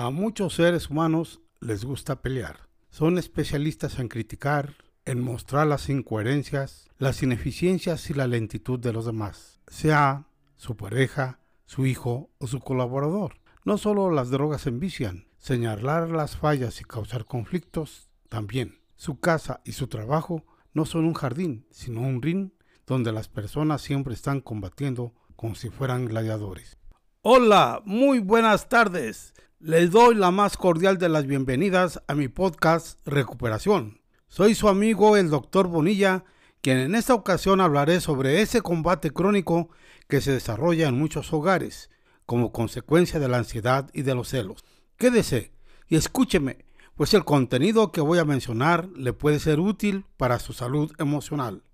A muchos seres humanos les gusta pelear. Son especialistas en criticar, en mostrar las incoherencias, las ineficiencias y la lentitud de los demás, sea su pareja, su hijo o su colaborador. No solo las drogas envician, señalar las fallas y causar conflictos también. Su casa y su trabajo no son un jardín, sino un ring donde las personas siempre están combatiendo como si fueran gladiadores. Hola, muy buenas tardes. Les doy la más cordial de las bienvenidas a mi podcast Recuperación. Soy su amigo el doctor Bonilla, quien en esta ocasión hablaré sobre ese combate crónico que se desarrolla en muchos hogares como consecuencia de la ansiedad y de los celos. Quédese y escúcheme, pues el contenido que voy a mencionar le puede ser útil para su salud emocional.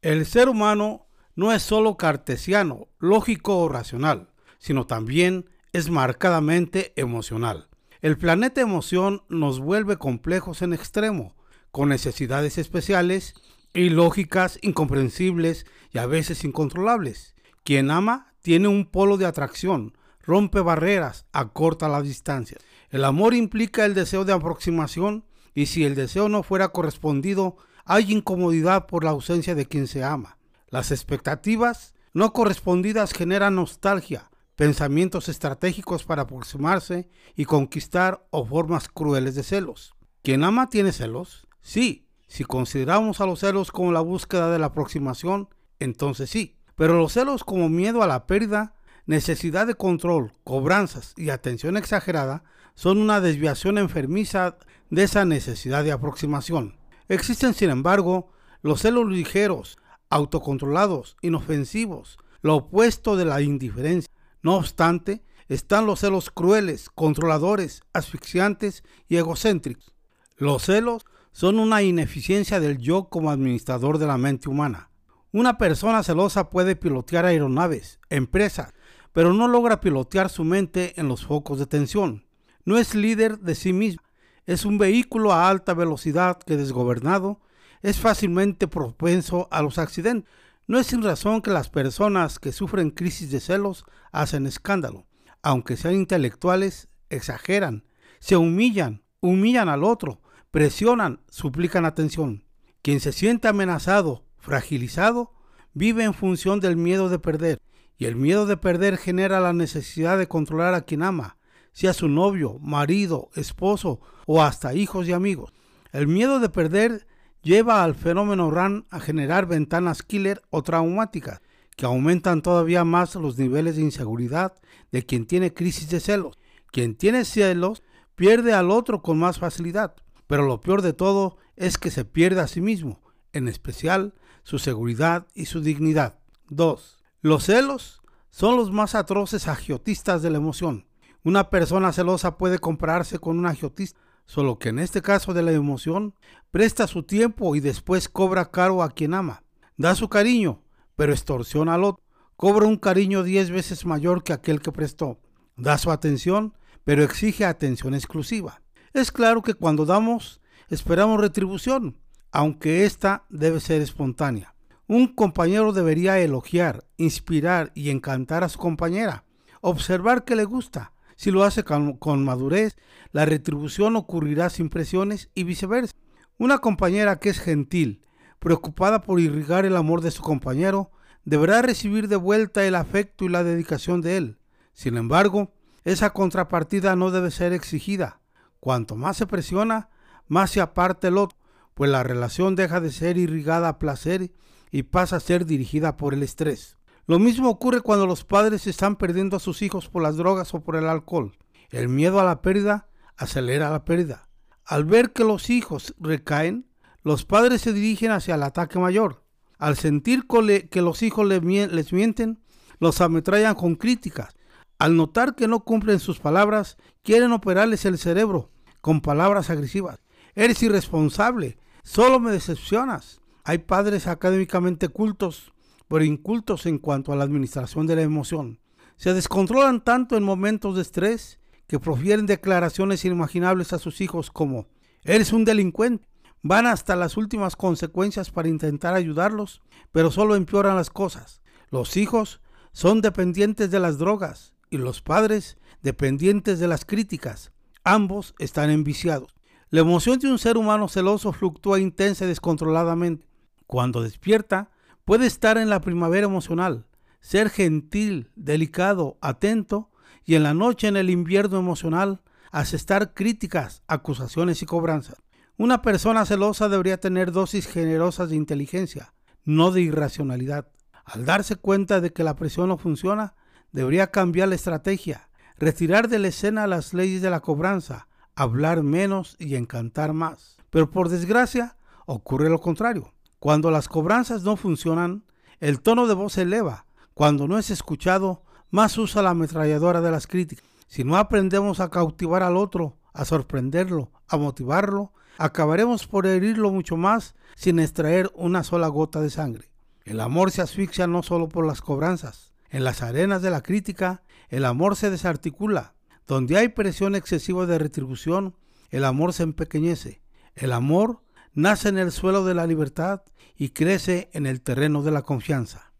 El ser humano no es solo cartesiano, lógico o racional, sino también es marcadamente emocional. El planeta emoción nos vuelve complejos en extremo, con necesidades especiales y lógicas incomprensibles y a veces incontrolables. Quien ama tiene un polo de atracción, rompe barreras, acorta las distancias. El amor implica el deseo de aproximación y si el deseo no fuera correspondido, hay incomodidad por la ausencia de quien se ama. Las expectativas no correspondidas generan nostalgia, pensamientos estratégicos para aproximarse y conquistar o formas crueles de celos. ¿Quien ama tiene celos? Sí, si consideramos a los celos como la búsqueda de la aproximación, entonces sí. Pero los celos como miedo a la pérdida, necesidad de control, cobranzas y atención exagerada son una desviación enfermiza de esa necesidad de aproximación. Existen, sin embargo, los celos ligeros, autocontrolados, inofensivos, lo opuesto de la indiferencia, no obstante, están los celos crueles, controladores, asfixiantes y egocéntricos. Los celos son una ineficiencia del yo como administrador de la mente humana. Una persona celosa puede pilotear aeronaves, empresas, pero no logra pilotear su mente en los focos de tensión. No es líder de sí mismo. Es un vehículo a alta velocidad que desgobernado es fácilmente propenso a los accidentes. No es sin razón que las personas que sufren crisis de celos hacen escándalo. Aunque sean intelectuales, exageran, se humillan, humillan al otro, presionan, suplican atención. Quien se siente amenazado, fragilizado, vive en función del miedo de perder. Y el miedo de perder genera la necesidad de controlar a quien ama, sea su novio, marido, esposo o hasta hijos y amigos. El miedo de perder lleva al fenómeno RAN a generar ventanas killer o traumáticas que aumentan todavía más los niveles de inseguridad de quien tiene crisis de celos. Quien tiene celos pierde al otro con más facilidad, pero lo peor de todo es que se pierde a sí mismo, en especial su seguridad y su dignidad. 2. Los celos son los más atroces agiotistas de la emoción. Una persona celosa puede compararse con un agiotista solo que en este caso de la emoción, presta su tiempo y después cobra caro a quien ama. Da su cariño, pero extorsiona al otro. Cobra un cariño diez veces mayor que aquel que prestó. Da su atención, pero exige atención exclusiva. Es claro que cuando damos, esperamos retribución, aunque ésta debe ser espontánea. Un compañero debería elogiar, inspirar y encantar a su compañera, observar que le gusta, si lo hace con, madurez, la retribución ocurrirá sin presiones y viceversa. Una compañera que es gentil, preocupada por irrigar el amor de su compañero, deberá recibir de vuelta el afecto y la dedicación de él. Sin embargo, esa contrapartida no debe ser exigida. Cuanto más se presiona, más se aparta el otro, pues la relación deja de ser irrigada a placer y pasa a ser dirigida por el estrés. Lo mismo ocurre cuando los padres están perdiendo a sus hijos por las drogas o por el alcohol. El miedo a la pérdida acelera la pérdida. Al ver que los hijos recaen, los padres se dirigen hacia el ataque mayor. Al sentir que los hijos les mienten, los ametrallan con críticas. Al notar que no cumplen sus palabras, quieren operarles el cerebro con palabras agresivas. Eres irresponsable, solo me decepcionas. Hay padres académicamente cultos pero incultos en cuanto a la administración de la emoción. Se descontrolan tanto en momentos de estrés que profieren declaraciones inimaginables a sus hijos como eres un delincuente. Van hasta las últimas consecuencias para intentar ayudarlos, pero solo empeoran las cosas. Los hijos son dependientes de las drogas y los padres dependientes de las críticas. Ambos están enviciados. La emoción de un ser humano celoso fluctúa intensa y descontroladamente. Cuando despierta, puede estar en la primavera emocional, ser gentil, delicado, atento, y en la noche en el invierno emocional, asestar críticas, acusaciones y cobranzas. Una persona celosa debería tener dosis generosas de inteligencia, no de irracionalidad. Al darse cuenta de que la presión no funciona, debería cambiar la estrategia, retirar de la escena las leyes de la cobranza, hablar menos y encantar más. Pero por desgracia, ocurre lo contrario. Cuando las cobranzas no funcionan, el tono de voz se eleva. Cuando no es escuchado, más usa la ametralladora de las críticas. Si no aprendemos a cautivar al otro, a sorprenderlo, a motivarlo, acabaremos por herirlo mucho más sin extraer una sola gota de sangre. El amor se asfixia no solo por las cobranzas. En las arenas de la crítica, el amor se desarticula. Donde hay presión excesiva de retribución, el amor se empequeñece. El amor nace en el suelo de la libertad y crece en el terreno de la confianza.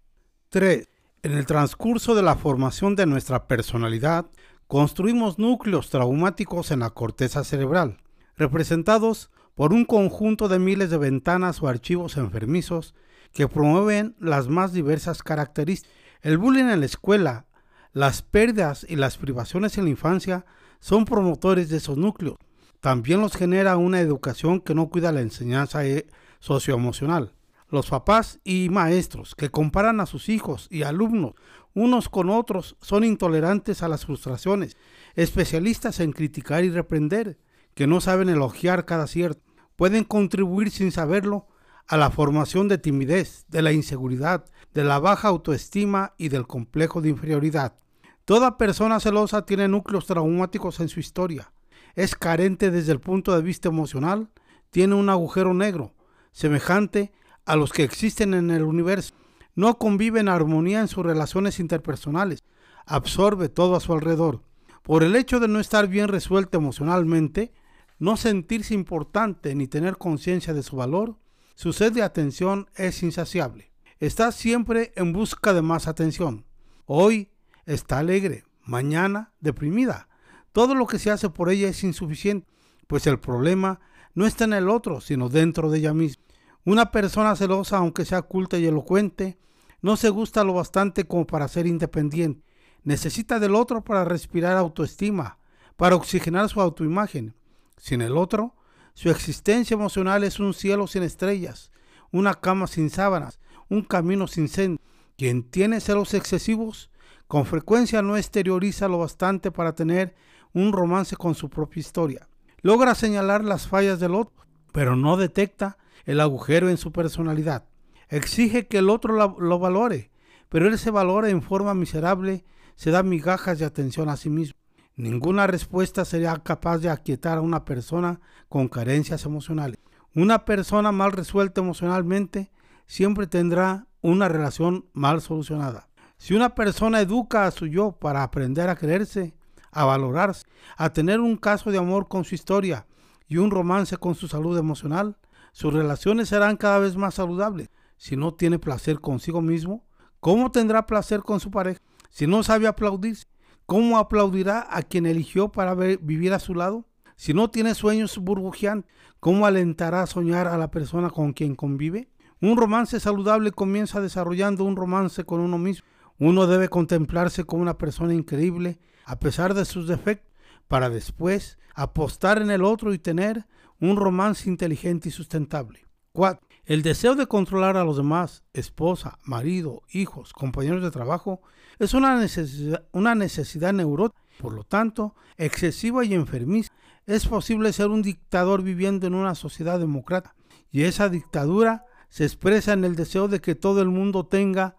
3. En el transcurso de la formación de nuestra personalidad, construimos núcleos traumáticos en la corteza cerebral, representados por un conjunto de miles de ventanas o archivos enfermizos que promueven las más diversas características. El bullying en la escuela, las pérdidas y las privaciones en la infancia son promotores de esos núcleos. También los genera una educación que no cuida la enseñanza eh, socioemocional. Los papás y maestros que comparan a sus hijos y alumnos unos con otros son intolerantes a las frustraciones, especialistas en criticar y reprender, que no saben elogiar cada cierto. Pueden contribuir sin saberlo a la formación de timidez, de la inseguridad, de la baja autoestima y del complejo de inferioridad. Toda persona celosa tiene núcleos traumáticos en su historia. Es carente desde el punto de vista emocional, tiene un agujero negro, semejante a los que existen en el universo. No convive en armonía en sus relaciones interpersonales, absorbe todo a su alrededor. Por el hecho de no estar bien resuelto emocionalmente, no sentirse importante ni tener conciencia de su valor, su sed de atención es insaciable. Está siempre en busca de más atención. Hoy está alegre, mañana deprimida. Todo lo que se hace por ella es insuficiente, pues el problema no está en el otro, sino dentro de ella misma. Una persona celosa, aunque sea culta y elocuente, no se gusta lo bastante como para ser independiente. Necesita del otro para respirar autoestima, para oxigenar su autoimagen. Sin el otro, su existencia emocional es un cielo sin estrellas, una cama sin sábanas, un camino sin senda. Quien tiene celos excesivos, con frecuencia no exterioriza lo bastante para tener un romance con su propia historia. Logra señalar las fallas del otro, pero no detecta el agujero en su personalidad. Exige que el otro lo, valore, pero él se valora en forma miserable, se da migajas de atención a sí mismo. Ninguna respuesta sería capaz de aquietar a una persona con carencias emocionales. Una persona mal resuelta emocionalmente siempre tendrá una relación mal solucionada. Si una persona educa a su yo para aprender a creerse, a valorarse, a tener un caso de amor con su historia y un romance con su salud emocional, sus relaciones serán cada vez más saludables. Si no tiene placer consigo mismo, ¿cómo tendrá placer con su pareja? Si no sabe aplaudirse, ¿cómo aplaudirá a quien eligió para vivir a su lado? Si no tiene sueños burbujeantes, ¿cómo alentará a soñar a la persona con quien convive? Un romance saludable comienza desarrollando un romance con uno mismo. Uno debe contemplarse como una persona increíble a pesar de sus defectos, para después apostar en el otro y tener un romance inteligente y sustentable. 4. El deseo de controlar a los demás, esposa, marido, hijos, compañeros de trabajo, es una necesidad, neurótica, por lo tanto, excesiva y enfermiza. Es posible ser un dictador viviendo en una sociedad democrática, y esa dictadura se expresa en el deseo de que todo el mundo tenga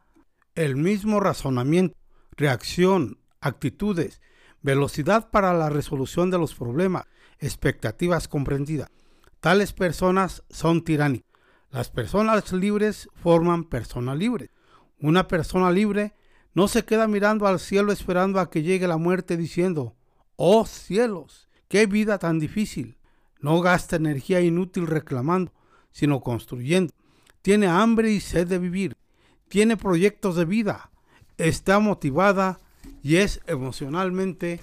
el mismo razonamiento, reacción, actitudes, velocidad para la resolución de los problemas, expectativas comprendidas. Tales personas son tiránicas. Las personas libres forman personas libres. Una persona libre no se queda mirando al cielo esperando a que llegue la muerte diciendo, oh cielos, qué vida tan difícil. No gasta energía inútil reclamando, sino construyendo. Tiene hambre y sed de vivir. Tiene proyectos de vida. Está motivada y es emocionalmente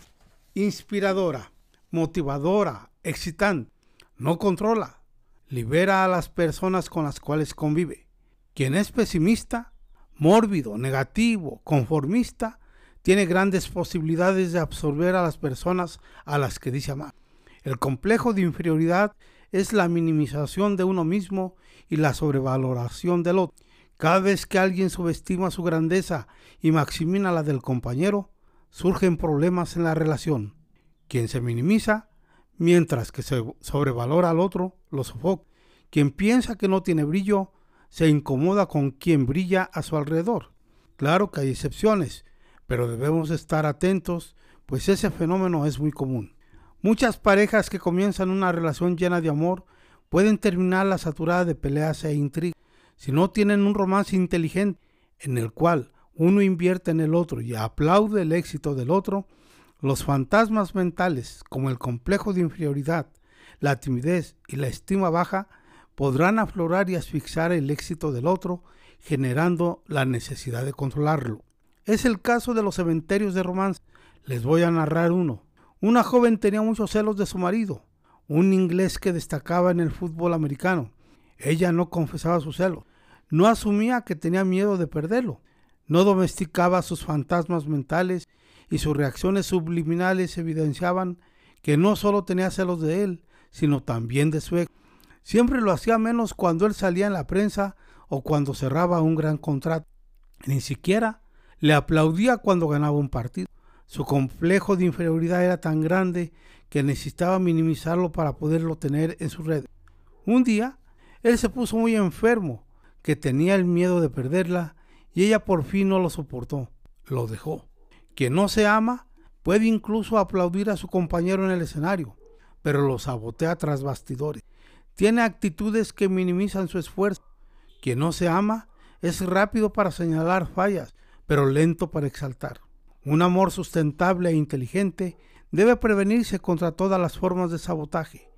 inspiradora. motivadora, excitante. No controla, libera a las personas con las cuales convive. Quien es pesimista, mórbido, negativo, conformista, tiene grandes posibilidades de absorber a las personas a las que dice amar. El complejo de inferioridad es la minimización de uno mismo y la sobrevaloración del otro. Cada vez que alguien subestima su grandeza y maximina la del compañero, surgen problemas en la relación. Quien se minimiza, mientras que se sobrevalora al otro, lo sofoca. Quien piensa que no tiene brillo, se incomoda con quien brilla a su alrededor. Claro que hay excepciones, pero debemos estar atentos, pues ese fenómeno es muy común. Muchas parejas que comienzan una relación llena de amor pueden terminar la saturada de peleas e intrigas. Si no tienen un romance inteligente en el cual uno invierte en el otro y aplaude el éxito del otro, los fantasmas mentales como el complejo de inferioridad, la timidez y la estima baja podrán aflorar y asfixiar el éxito del otro, generando la necesidad de controlarlo. Es el caso de los cementerios de romance. Les voy a narrar uno. Una joven tenía muchos celos de su marido, un inglés que destacaba en el fútbol americano. Ella no confesaba su celo, no asumía que tenía miedo de perderlo, no domesticaba sus fantasmas mentales y sus reacciones subliminales evidenciaban que no solo tenía celos de él, sino también de su ex. Siempre lo hacía menos cuando él salía en la prensa o cuando cerraba un gran contrato. Ni siquiera le aplaudía cuando ganaba un partido. Su complejo de inferioridad era tan grande que necesitaba minimizarlo para poderlo tener en su red. Un día, él se puso muy enfermo, que tenía el miedo de perderla, y ella por fin no lo soportó, lo dejó. Quien no se ama puede incluso aplaudir a su compañero en el escenario, pero lo sabotea tras bastidores. Tiene actitudes que minimizan su esfuerzo. Quien no se ama es rápido para señalar fallas, pero lento para exaltar. Un amor sustentable e inteligente debe prevenirse contra todas las formas de sabotaje.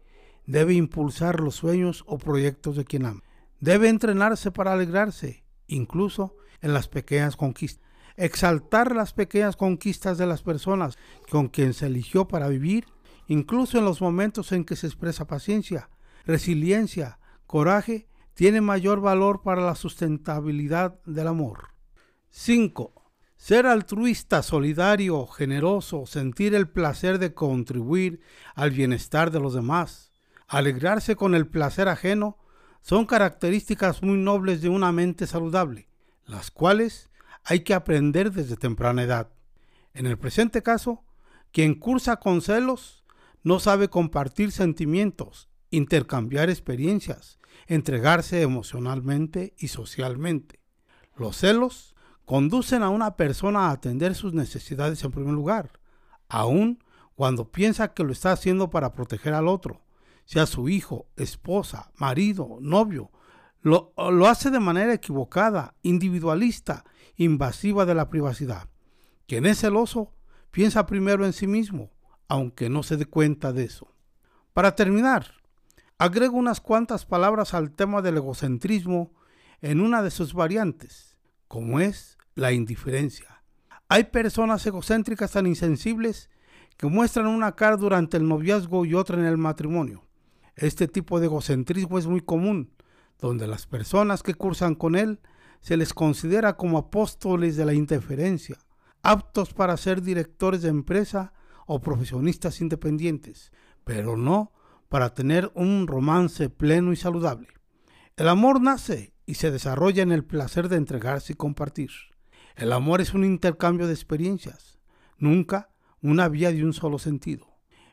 Debe impulsar los sueños o proyectos de quien ama. Debe entrenarse para alegrarse, incluso en las pequeñas conquistas. Exaltar las pequeñas conquistas de las personas con quien se eligió para vivir, incluso en los momentos en que se expresa paciencia, resiliencia, coraje, tiene mayor valor para la sustentabilidad del amor. 5. Ser altruista, solidario, generoso, sentir el placer de contribuir al bienestar de los demás, alegrarse con el placer ajeno, son características muy nobles de una mente saludable, las cuales hay que aprender desde temprana edad. En el presente caso, quien cursa con celos no sabe compartir sentimientos, intercambiar experiencias, entregarse emocionalmente y socialmente. Los celos conducen a una persona a atender sus necesidades en primer lugar, aun cuando piensa que lo está haciendo para proteger al otro, sea su hijo, esposa, marido, novio, lo, lo hace de manera equivocada, individualista, invasiva de la privacidad. Quien es celoso piensa primero en sí mismo, aunque no se dé cuenta de eso. Para terminar, agrego unas cuantas palabras al tema del egocentrismo en una de sus variantes como es la indiferencia. Hay personas egocéntricas tan insensibles que muestran una cara durante el noviazgo y otra en el matrimonio. Este tipo de egocentrismo es muy común, donde las personas que cursan con él se les considera como apóstoles de la indiferencia, aptos para ser directores de empresa o profesionistas independientes, pero no para tener un romance pleno y saludable. El amor nace y se desarrolla en el placer de entregarse y compartir. El amor es un intercambio de experiencias, nunca una vía de un solo sentido.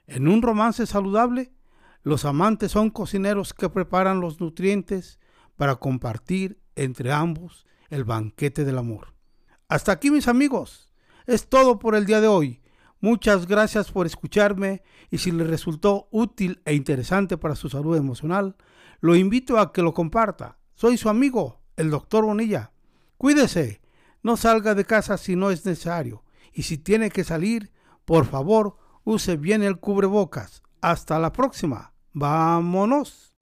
En un romance saludable, los amantes son cocineros que preparan los nutrientes para compartir entre ambos el banquete del amor. Hasta aquí mis amigos, es todo por el día de hoy. Muchas gracias por escucharme y si les resultó útil e interesante para su salud emocional, lo invito a que lo comparta soy su amigo, el doctor Bonilla. Cuídese, no salga de casa si no es necesario. Y si tiene que salir, por favor, use bien el cubrebocas. Hasta la próxima. Vámonos.